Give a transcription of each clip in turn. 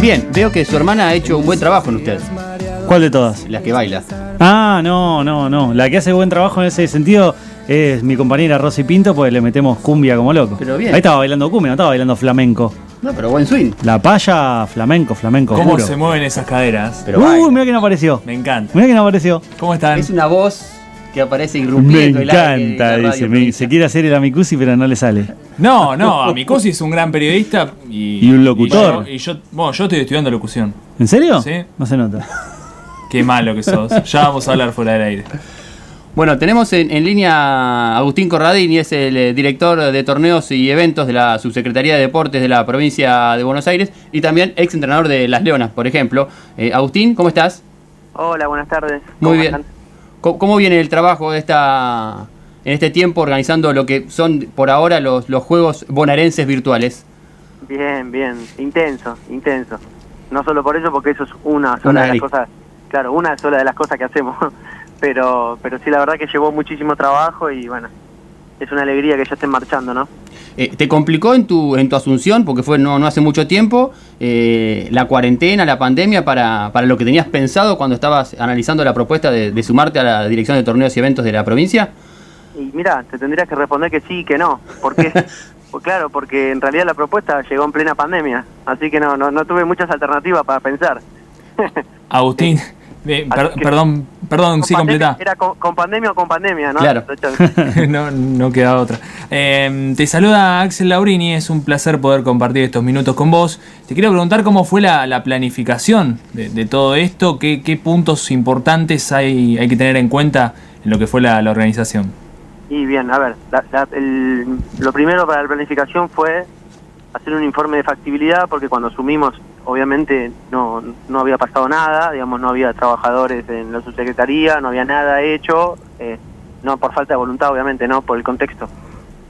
Bien, veo que su hermana ha hecho un buen trabajo en usted, ¿Cuál de todas? la que baila. Ah, no, no, no. La que hace buen trabajo en ese sentido es mi compañera Rosy Pinto, pues le metemos cumbia como loco. Pero bien. Ahí estaba bailando cumbia, no estaba bailando flamenco. No, pero buen swing. La paya, flamenco, flamenco. ¿Cómo se mueven esas caderas? Pero Uy, baila. mira quién apareció. Me encanta. Mira quién apareció. ¿Cómo están? Es una voz que aparece Me irrumpiendo. el aire de encanta, dice. me- se quiere hacer el amicusi, pero no le sale. No, no, Amicosi es un gran periodista y, Y un locutor. Y yo, y yo- bueno, yo estoy estudiando locución. ¿En serio? Sí. No se nota. Qué malo que sos. Ya vamos a hablar fuera del aire. Bueno, tenemos en, en línea a Agustín Corradini, es el eh, director de torneos y eventos de la Subsecretaría de Deportes de la provincia de Buenos Aires y también ex entrenador de Las Leonas, por ejemplo. Eh, Agustín, ¿cómo estás? Hola, buenas tardes. Muy ¿Cómo bien. están? ¿Cómo, cómo viene el trabajo de esta, en este tiempo organizando lo que son por ahora los, los Juegos Bonaerenses virtuales? Bien, bien. Intenso, intenso. No solo por eso, porque eso es una sola Una de las cosas, claro, una sola de las cosas que hacemos. Pero, pero sí, la verdad que llevó muchísimo trabajo y bueno, es una alegría que ya estén marchando, ¿no? Eh, ¿Te complicó en tu, en tu asunción, porque fue no, no hace mucho tiempo, eh, la cuarentena, la pandemia, para, para lo que tenías pensado cuando estabas analizando la propuesta de, de sumarte a la dirección de torneos y eventos de la provincia? Y mira, te tendrías que responder que sí y que no. ¿Por qué? pues claro, porque en realidad la propuesta llegó en plena pandemia, así que no, no, no tuve muchas alternativas para pensar. Agustín, eh, per- Así que- perdón, perdón, Con sí, completa. Era con, con pandemia o con pandemia, ¿no? Claro. no, no queda otra. Eh, te saluda Axel Laurini, es un placer poder compartir estos minutos con vos. Te quiero preguntar cómo fue la, la planificación de, de todo esto, qué, qué puntos importantes hay, hay que tener en cuenta en lo que fue la, la organización. Y bien, a ver, la- la- el- lo primero para la planificación fue hacer un informe de factibilidad, porque cuando asumimos, obviamente no, no había pasado nada, digamos, no había trabajadores en la subsecretaría, no había nada hecho, eh, no por falta de voluntad, obviamente, no por el contexto.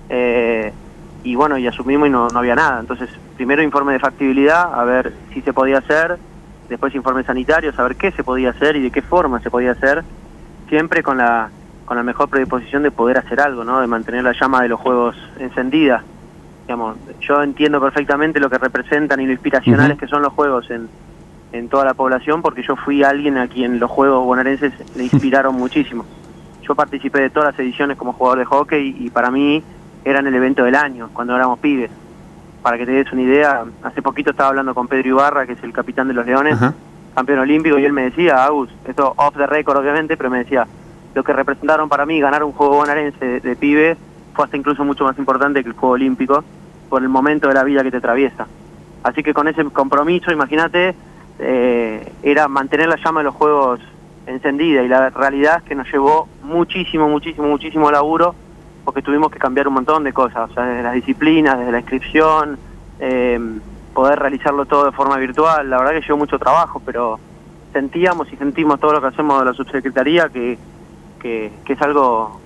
Eh, y bueno, y asumimos y no, no había nada. Entonces, primero informe de factibilidad, a ver si se podía hacer, después informe sanitario, saber qué se podía hacer y de qué forma se podía hacer, siempre con la con la mejor predisposición de poder hacer algo, ¿no? De mantener la llama de los juegos encendida. Digamos, yo entiendo perfectamente lo que representan y lo inspiracionales que son los juegos en, en toda la población, porque yo fui alguien a quien los juegos bonaerenses le inspiraron muchísimo. Yo participé de todas las ediciones como jugador de hockey y para mí eran el evento del año, cuando éramos pibes. Para que te des una idea, hace poquito estaba hablando con Pedro Ibarra, que es el capitán de los Leones, campeón olímpico, y él me decía, Agus, esto off the record obviamente, pero me decía, lo que representaron para mí ganar un juego bonaerense de, de pibe fue hasta incluso mucho más importante que el juego olímpico por el momento de la vida que te atraviesa. Así que con ese compromiso, imagínate, eh, era mantener la llama de los juegos encendida y la realidad es que nos llevó muchísimo, muchísimo, muchísimo laburo porque tuvimos que cambiar un montón de cosas, o sea, desde las disciplinas, desde la inscripción, eh, poder realizarlo todo de forma virtual. La verdad que llevó mucho trabajo, pero sentíamos y sentimos todo lo que hacemos de la subsecretaría que, que, que es algo,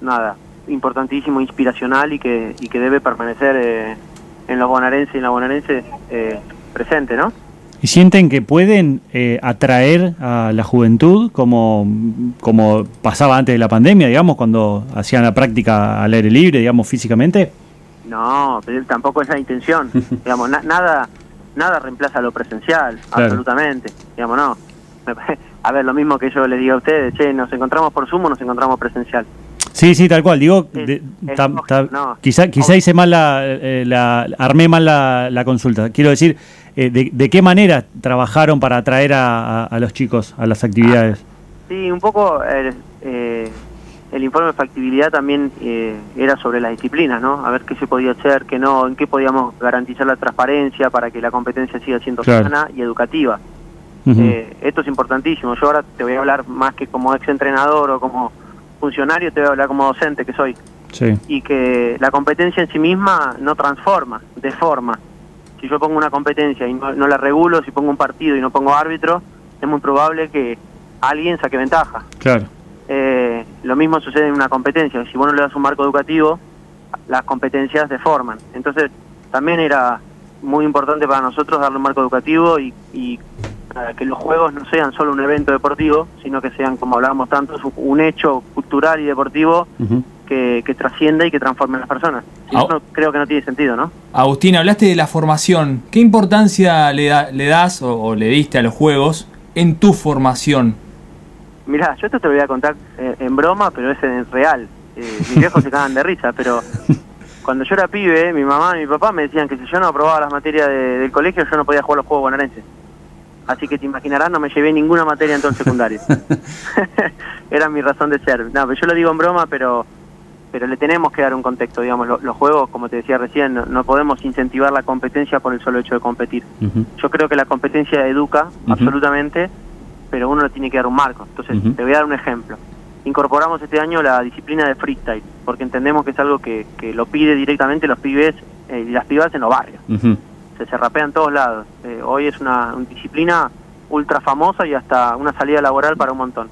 nada, importantísimo, inspiracional y que, y que debe permanecer eh, en los bonaerenses y en la bonaerense eh, presente, ¿no? ¿Y sienten que pueden eh, atraer a la juventud como, como pasaba antes de la pandemia, digamos, cuando hacían la práctica al aire libre, digamos, físicamente? No, pero tampoco es la intención. digamos, na- nada nada reemplaza lo presencial, Claro. absolutamente. Digamos, no. A ver, lo mismo que yo les diga a ustedes, che, nos encontramos por Zoom o nos encontramos presencial. Sí, sí, tal cual. Digo, Es- de- ta- lógico, ta- no. quizá, quizá hice mal la, eh, la- armé mal la, la consulta. Quiero decir, eh, de, de qué manera trabajaron para atraer a, a- a los chicos a las actividades? Sí, un poco el, eh, el informe de factibilidad también eh, era sobre las disciplinas, ¿no? A ver qué se podía hacer, qué no, en qué podíamos garantizar la transparencia para que la competencia siga siendo Claro. sana y educativa. Eh, esto es importantísimo. Yo ahora te voy a hablar más que como ex entrenador o como funcionario, te voy a hablar como docente que soy. sí. Y que la competencia en sí misma no transforma, deforma. Si yo pongo una competencia y no, no la regulo, si pongo un partido y no pongo árbitro, es muy probable que alguien saque ventaja. Claro. Eh, lo mismo sucede en una competencia. Si vos no le das un marco educativo, las competencias deforman. Entonces, también era muy importante para nosotros darle un marco educativo y, y, nada, que los juegos no sean solo un evento deportivo, sino que sean, como hablábamos tanto, un hecho cultural y deportivo que, que trascienda y que transforme a las personas. Si Ah. no, creo que no tiene sentido, ¿no? Agustín, hablaste de la formación. ¿Qué importancia le, da- le das o, o le diste a los juegos en tu formación? Mirá, yo esto te lo voy a contar eh, en broma, pero es en real. Eh, mis viejos se cagan de risa, pero cuando yo era pibe, mi mamá y mi papá me decían que si yo no aprobaba las materias de- del colegio, yo no podía jugar los juegos bonaerenses. Así que te imaginarás, no me llevé ninguna materia en todo el secundario. Era mi razón de ser. No, pero yo lo digo en broma, pero pero le tenemos que dar un contexto, digamos. Lo- los juegos, como te decía recién, no, no podemos incentivar la competencia por el solo hecho de competir. Yo creo que la competencia educa absolutamente, pero uno le tiene que dar un marco. Entonces, te voy a dar un ejemplo. Incorporamos este año la disciplina de freestyle, porque entendemos que es algo que, que lo pide directamente los pibes eh, y las pibas en los barrios. Se, se rapea en todos lados. Eh, hoy es una, una disciplina ultra famosa y hasta una salida laboral para un montón.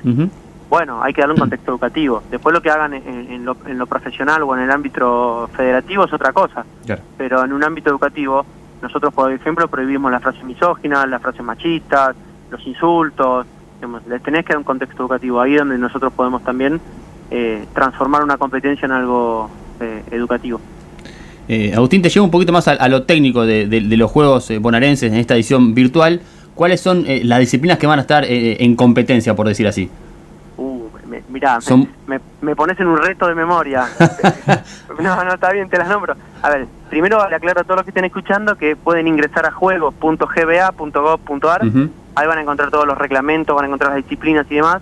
Bueno, hay que darle un contexto educativo. Después lo que hagan en, en lo, en lo profesional o en el ámbito federativo es otra cosa Claro. pero en un ámbito educativo nosotros por ejemplo prohibimos las frases misóginas, las frases machistas, los insultos, digamos, les tenés que dar un contexto educativo ahí donde nosotros podemos también eh, transformar una competencia en algo eh, educativo. Eh, Agustín, te llevo un poquito más a, a lo técnico de, de- de los juegos eh, bonaerenses en esta edición virtual. ¿Cuáles son eh, las disciplinas que van a estar eh, en competencia, por decir así? Uh, me- mirá, me- Son- me, me pones en un reto de memoria. no, no, está bien, te las nombro. A ver, primero le aclaro a todos los que estén escuchando que pueden ingresar a juegos.gba.gov.ar. Ujú. Ahí van a encontrar todos los reglamentos, van a encontrar las disciplinas y demás.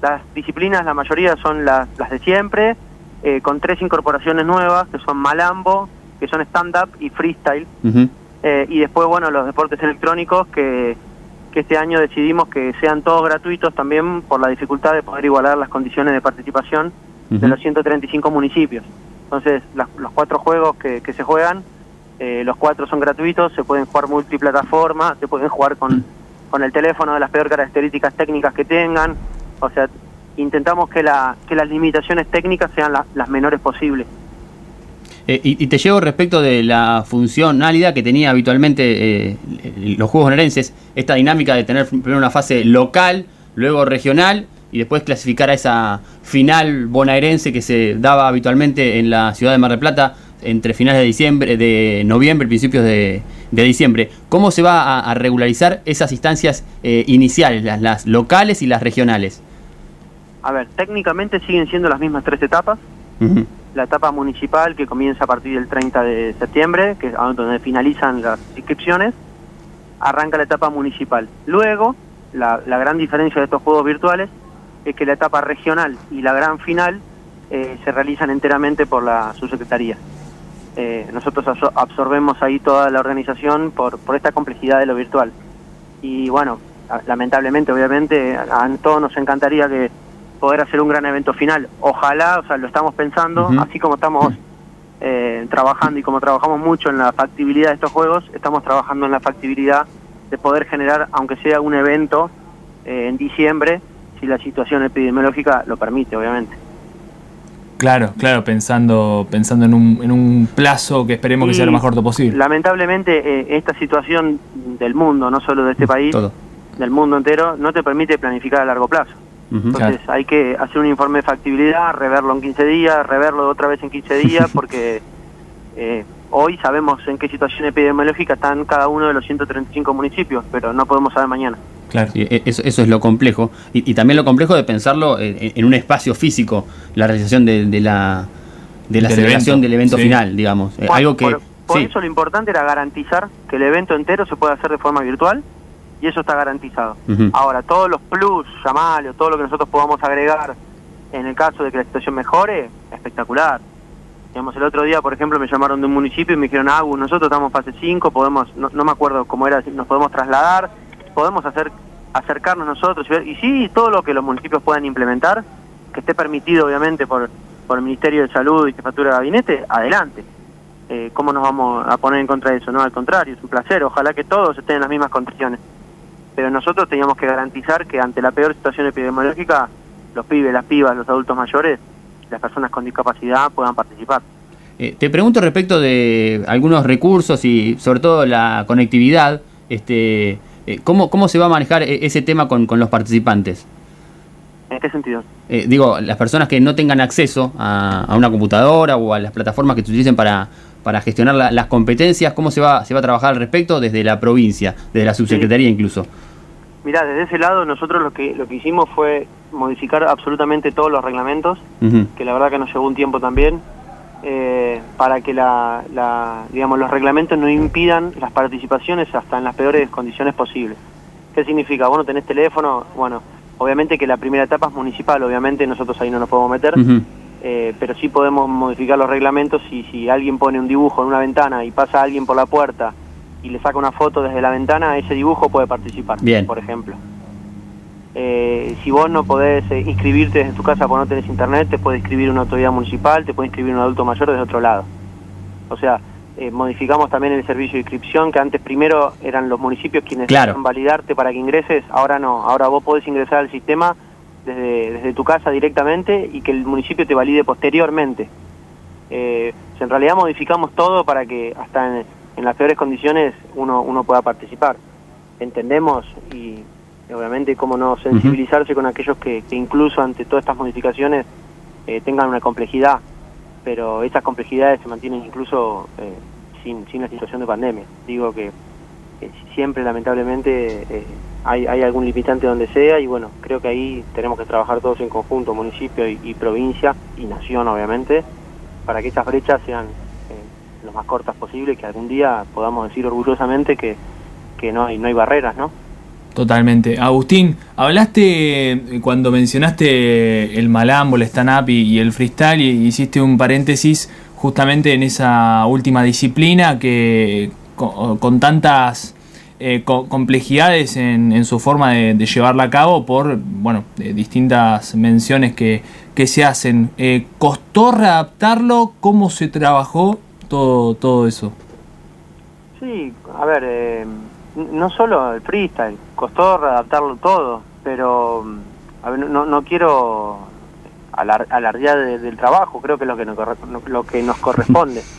Las disciplinas, la mayoría son las, las de siempre, eh, con tres incorporaciones nuevas, que son Malambo, que son stand-up y freestyle. Ujú. Eh, y después, bueno, los deportes electrónicos que, que este año decidimos que sean todos gratuitos también por la dificultad de poder igualar las condiciones de participación de Ujú. los 135 municipios. Entonces, las- los cuatro juegos que, que se juegan, eh, los cuatro son gratuitos, se pueden jugar multiplataforma, se pueden jugar con, con el teléfono de las peores características técnicas que tengan. O sea, intentamos que, la, que las limitaciones técnicas sean la- las menores posibles. Eh, y, te llevo respecto de la funcionalidad que tenía habitualmente eh, los juegos bonaerenses, esta dinámica de tener primero una fase local, luego regional y después clasificar a esa final bonaerense que se daba habitualmente en la ciudad de Mar del Plata entre finales de diciembre, de noviembre principios de, diciembre. ¿Cómo se va a, a regularizar esas instancias eh, iniciales, las, las locales y las regionales? A ver, técnicamente siguen siendo las mismas tres etapas. La etapa municipal que comienza a partir del 30 de septiembre, que es donde finalizan las inscripciones, arranca la etapa municipal. Luego, la, la gran diferencia de estos juegos virtuales es que la etapa regional y la gran final eh, se realizan enteramente por la subsecretaría. Eh, nosotros absor- absorbemos ahí toda la organización por, por esta complejidad de lo virtual. Y bueno, lamentablemente, obviamente, a, a todos nos encantaría que poder hacer un gran evento final. Ojalá, o sea, lo estamos pensando, así como estamos eh, trabajando y como trabajamos mucho en la factibilidad de estos juegos, estamos trabajando en la factibilidad de poder generar, aunque sea un evento eh, en diciembre, si la situación epidemiológica lo permite, obviamente. Claro, claro, pensando, pensando en, un, en un plazo que esperemos que sea lo más corto posible. Lamentablemente, eh, esta situación del mundo, no solo de este país, Todo. del mundo entero, no te permite planificar a largo plazo. Entonces hay que hacer un informe de factibilidad, reverlo en 15 días, reverlo otra vez en 15 días, porque eh, hoy sabemos en qué situación epidemiológica están cada uno de los 135 municipios, pero no podemos saber mañana. Claro. Sí, e- eso, eso es lo complejo. Y, y también lo complejo de pensarlo en, en un espacio físico, la realización de, de la, de la Del celebración evento, del evento sí. final, digamos. Eh, Por- algo que. por, por sí, eso lo importante era garantizar que el evento entero se pueda hacer de forma virtual y eso está garantizado. Ahora, todos los plus, llamarlo, todo lo que nosotros podamos agregar en el caso de que la situación mejore, espectacular. Digamos, el otro día, por ejemplo, me llamaron de un municipio y me dijeron, ah, nosotros estamos fase 5, podemos, no, no me acuerdo cómo era, nos podemos trasladar, podemos hacer acercarnos nosotros y ver, y sí, todo lo que los municipios puedan implementar, que esté permitido obviamente por, por el Ministerio de Salud y Jefatura de Gabinete, adelante. Eh, ¿Cómo nos vamos a poner en contra de eso? No, al contrario, es un placer, ojalá que todos estén en las mismas condiciones. Pero nosotros teníamos que garantizar que ante la peor situación epidemiológica, los pibes, las pibas, los adultos mayores, las personas con discapacidad puedan participar. Eh, te pregunto respecto de algunos recursos y sobre todo la conectividad. Este, eh, ¿cómo, ¿Cómo se va a manejar e- ese tema con, con los participantes? ¿En qué sentido? Eh, digo, las personas que no tengan acceso a, a una computadora o a las plataformas que se utilicen para, para gestionar la- las competencias, ¿cómo se va, se va a trabajar al respecto desde la provincia, desde la subsecretaría incluso? Mirá, desde ese lado nosotros lo que lo que hicimos fue modificar absolutamente todos los reglamentos, que la verdad que nos llevó un tiempo también, eh, para que la, la- digamos los reglamentos no impidan las participaciones hasta en las peores condiciones posibles. ¿Qué significa? Vos no tenés teléfono, bueno, obviamente que la primera etapa es municipal, obviamente nosotros ahí no nos podemos meter, Ujú. Eh, pero sí podemos modificar los reglamentos y si alguien pone un dibujo en una ventana y pasa alguien por la puerta y le saca una foto desde la ventana, ese dibujo puede participar, Bien. por ejemplo. Eh, si vos no podés eh, inscribirte desde tu casa porque no tenés internet, te puede inscribir una autoridad municipal, te puede inscribir un adulto mayor desde otro lado. O sea, eh, modificamos también el servicio de inscripción, que antes primero eran los municipios quienes Claro. validarte para que ingreses, ahora no, ahora vos podés ingresar al sistema desde, desde tu casa directamente y que el municipio te valide posteriormente. Eh, en realidad modificamos todo para que hasta en, en las peores condiciones uno, uno pueda participar. Entendemos y obviamente cómo no sensibilizarse con aquellos que, que incluso ante todas estas modificaciones eh, tengan una complejidad, pero estas complejidades se mantienen incluso eh, sin, sin la situación de pandemia. Digo que eh, siempre lamentablemente hay, hay algún limitante donde sea y bueno, creo que ahí tenemos que trabajar todos en conjunto, municipio y, provincia y nación obviamente, para que estas brechas sean eh, lo más cortas posible y que algún día podamos decir orgullosamente que, que no, hay, no hay barreras, ¿no? Totalmente. Agustín, hablaste eh, cuando mencionaste el malambo, el stand-up y, y el freestyle y hiciste un paréntesis justamente en esa última disciplina que con, con tantas eh, co- complejidades en, en su forma de, de llevarla a cabo por bueno de distintas menciones que, que se hacen. Eh, ¿Costó readaptarlo? ¿Cómo se trabajó todo, todo eso? Sí, a ver, eh, no solo el freestyle, costó readaptarlo todo, pero mm, a ver, no, no quiero alar- alardear de- del trabajo, creo que es lo que nos, lo que nos corresponde.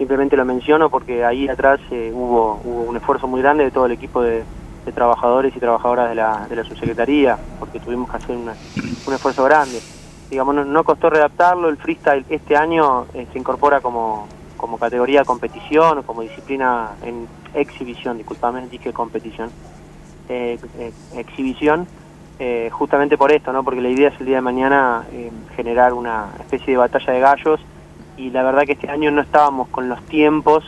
Simplemente lo menciono porque ahí atrás eh, hubo, hubo un esfuerzo muy grande de todo el equipo de, de trabajadores y trabajadoras de la, de la subsecretaría, porque tuvimos que hacer una- un esfuerzo grande. Digamos, no, no costó readaptarlo, el freestyle este año eh, se incorpora como, como categoría competición o como disciplina en exhibición, disculpame, dije competición, eh, eh, exhibición, justamente por esto, ¿no? Porque la idea es el día de mañana generar una especie de batalla de gallos y la verdad que este año no estábamos con los tiempos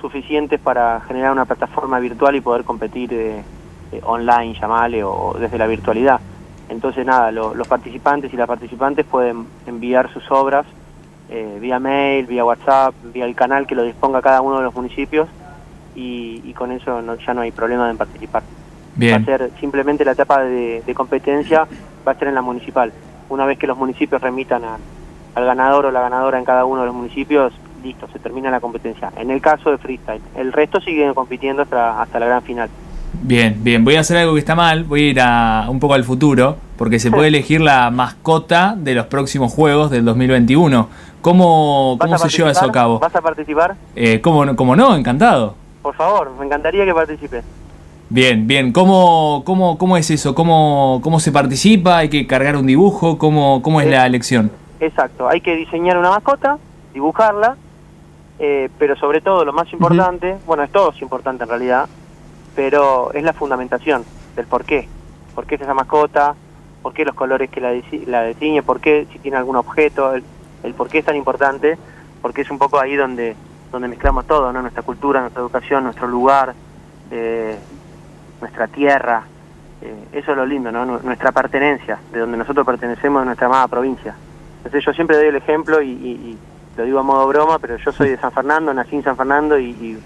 suficientes para generar una plataforma virtual y poder competir eh, eh, online, llamale, o desde la virtualidad. Entonces, nada, lo- los participantes y las participantes pueden enviar sus obras eh, vía mail, vía WhatsApp, vía el canal que lo disponga cada uno de los municipios y, y con eso no- ya no hay problema en participar. Va a ser simplemente la etapa de, de competencia, va a ser en la municipal. Una vez que los municipios remitan a- al ganador o la ganadora en cada uno de los municipios, listo, se termina la competencia. En el caso de freestyle, el resto sigue compitiendo hasta, hasta la gran final. Bien, bien, voy a hacer algo que está mal, voy a ir a, un poco al futuro, porque se puede elegir la mascota de los próximos juegos del 2021. ¿Cómo, ¿Vas cómo se lleva eso a cabo? ¿Vas a participar? Eh, ¿cómo, no- ¿Cómo no? Encantado. Por favor, me encantaría que participes. Bien, bien, ¿cómo, cómo, cómo es eso? ¿Cómo, ¿Cómo se participa? ¿Hay que cargar un dibujo? ¿Cómo, cómo es Eh, la elección? Exacto, hay que diseñar una mascota, dibujarla, eh, pero sobre todo lo más importante, bueno, es todo es importante en realidad, pero es la fundamentación del por qué. ¿Por qué es esa mascota? ¿Por qué los colores que la, la define? ¿Por qué si tiene algún objeto? El, el por qué es tan importante, porque es un poco ahí donde, donde mezclamos todo, ¿no? Nuestra cultura, nuestra educación, nuestro lugar, eh, nuestra tierra. eh, eso es lo lindo, ¿no? Nu- Nuestra pertenencia, de donde nosotros pertenecemos, de nuestra amada provincia. Entonces yo siempre doy el ejemplo y, y- y lo digo a modo broma, pero yo soy de San Fernando, nací en San Fernando y, y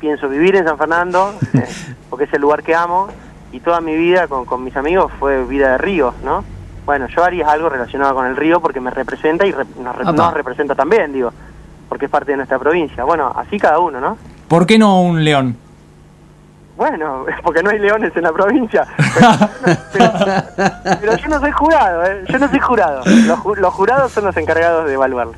pienso vivir en San Fernando, eh, porque es el lugar que amo, y toda mi vida con, con mis amigos fue vida de ríos, ¿no? Bueno, yo haría algo relacionado con el río porque me representa y re- nos, re- Apa. nos representa también, digo, porque es parte de nuestra provincia. Bueno, así cada uno, ¿no? ¿Por qué no un león? Bueno, porque no hay leones en la provincia. Pero, pero yo no soy jurado, ¿eh? yo no soy jurado. Los, ju- los jurados son los encargados de evaluarlo.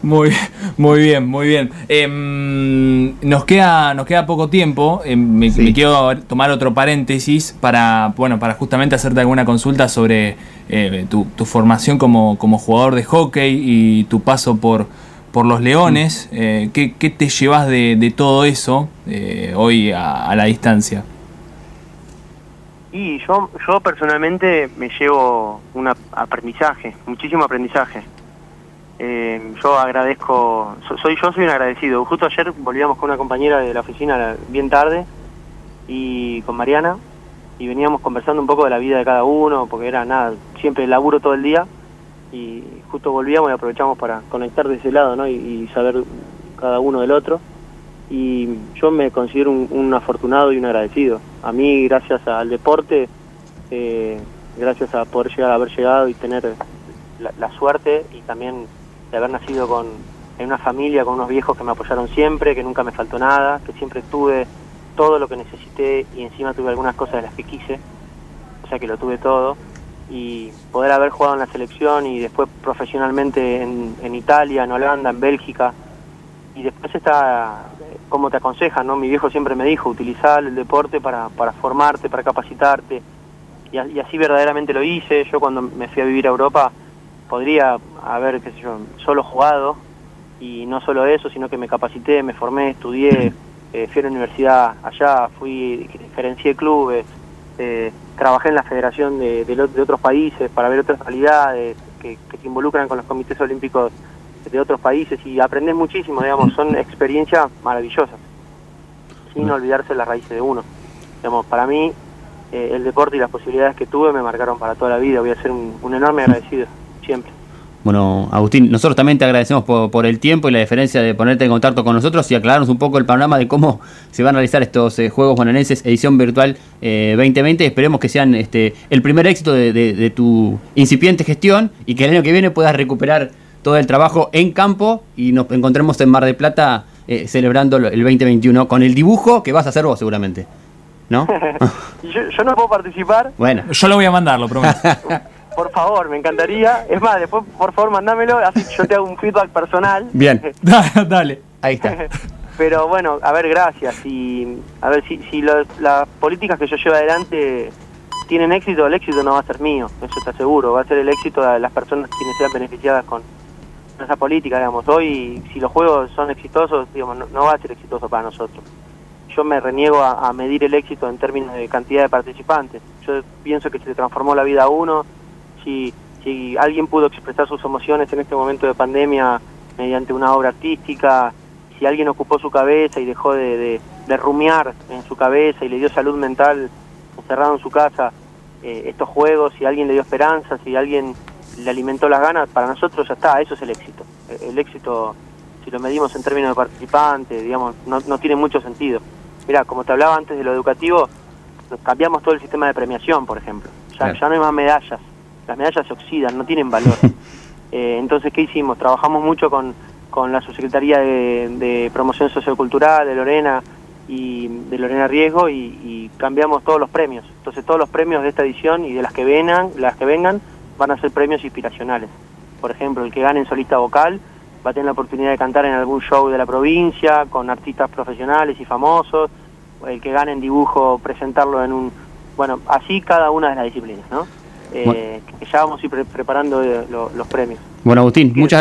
Muy, muy bien, muy bien. Em, nos queda, nos queda poco tiempo. Em, me, Sí. me quiero tomar otro paréntesis para, bueno, para justamente hacerte alguna consulta sobre eh, tu, tu formación como, como jugador de hockey y tu paso por, por los Leones. Eh, ¿qué, qué te llevas de, de todo eso eh, hoy a, a la distancia? Y yo, yo personalmente me llevo un ap- aprendizaje, muchísimo aprendizaje. Eh, yo agradezco, so- soy yo soy un agradecido. Justo ayer volvíamos con una compañera de la oficina bien tarde y con Mariana y veníamos conversando un poco de la vida de cada uno, porque era nada, siempre laburo todo el día y justo volvíamos y aprovechamos para conectar de ese lado, ¿no? Y, saber cada uno del otro. Y yo me considero un, un afortunado y un agradecido. A mí, gracias al deporte, eh, gracias a poder llegar, haber llegado y tener la, la suerte y también de haber nacido con, en una familia con unos viejos que me apoyaron siempre, que nunca me faltó nada, que siempre tuve todo lo que necesité y encima tuve algunas cosas de las que quise, o sea que lo tuve todo. Y poder haber jugado en la selección y después profesionalmente en, en Italia, en Holanda, en Bélgica, y después está eh, como te aconsejan, ¿no? Mi viejo siempre me dijo, utilizar el deporte para, para formarte, para capacitarte, y, a- y así verdaderamente lo hice. Yo cuando me fui a vivir a Europa podría haber, qué sé yo, solo jugado, y no solo eso, sino que me capacité, me formé, estudié, eh, fui a la universidad allá, fui, gerencié clubes, eh, trabajé en la federación de, de lo- de otros países para ver otras realidades que, que se involucran con los comités olímpicos de otros países y aprendés muchísimo, digamos, son experiencias maravillosas, sin olvidarse las raíces de uno. Digamos, para mí eh, el deporte y las posibilidades que tuve me marcaron para toda la vida, voy a ser un, un enorme agradecido, siempre. Bueno, Agustín, nosotros también te agradecemos por, por el tiempo y la deferencia de ponerte en contacto con nosotros y aclararnos un poco el panorama de cómo se van a realizar estos eh, Juegos Bonaerenses edición virtual eh, 2020. Esperemos que sean este, el primer éxito de, de- de tu incipiente gestión y que el año que viene puedas recuperar todo el trabajo en campo y nos encontremos en Mar del Plata eh, celebrando el 2021 con el dibujo que vas a hacer vos seguramente. ¿No? Y yo, yo no puedo participar, bueno. Yo lo voy a mandar, lo prometo. por favor, me encantaría. Es más, después por favor mandámelo, así yo te hago un feedback personal. Bien, Dale. ahí está. Pero bueno, a ver, gracias. Y a ver, si, si lo- las políticas que yo llevo adelante tienen éxito, el éxito no va a ser mío, eso está seguro. Va a ser el éxito de las personas quienes sean beneficiadas con esa política, digamos. Hoy, si los juegos son exitosos, digamos, no, no va a ser exitoso para nosotros. Yo me reniego a, a medir el éxito en términos de cantidad de participantes. Yo pienso que se transformó la vida a uno. Si, si alguien pudo expresar sus emociones en este momento de pandemia mediante una obra artística, si alguien ocupó su cabeza y dejó de, de, de rumiar en su cabeza y le dio salud mental encerrado en su casa eh, estos juegos, si alguien le dio esperanza, si alguien le alimentó las ganas, para nosotros ya está, eso es el éxito. El, éxito, si lo medimos en términos de participantes, digamos, no, no tiene mucho sentido. Mira, como te hablaba antes de lo educativo, cambiamos todo el sistema de premiación, por ejemplo. Ya, ya no hay más medallas, las medallas se oxidan, no tienen valor. Eh, entonces, ¿qué hicimos? Trabajamos mucho con, con la Subsecretaría de, de Promoción Sociocultural de Lorena y de Lorena Riesgo y, y cambiamos todos los premios. Entonces, todos los premios de esta edición y de las que vengan, las que vengan, van a ser premios inspiracionales. Por ejemplo, el que gane en solista vocal va a tener la oportunidad de cantar en algún show de la provincia con artistas profesionales y famosos. El que gane en dibujo, presentarlo en un... Bueno, así cada una de las disciplinas, ¿no? Eh, que ya vamos a ir pre- preparando eh, lo- los premios. Bueno, Agustín, muchas gracias.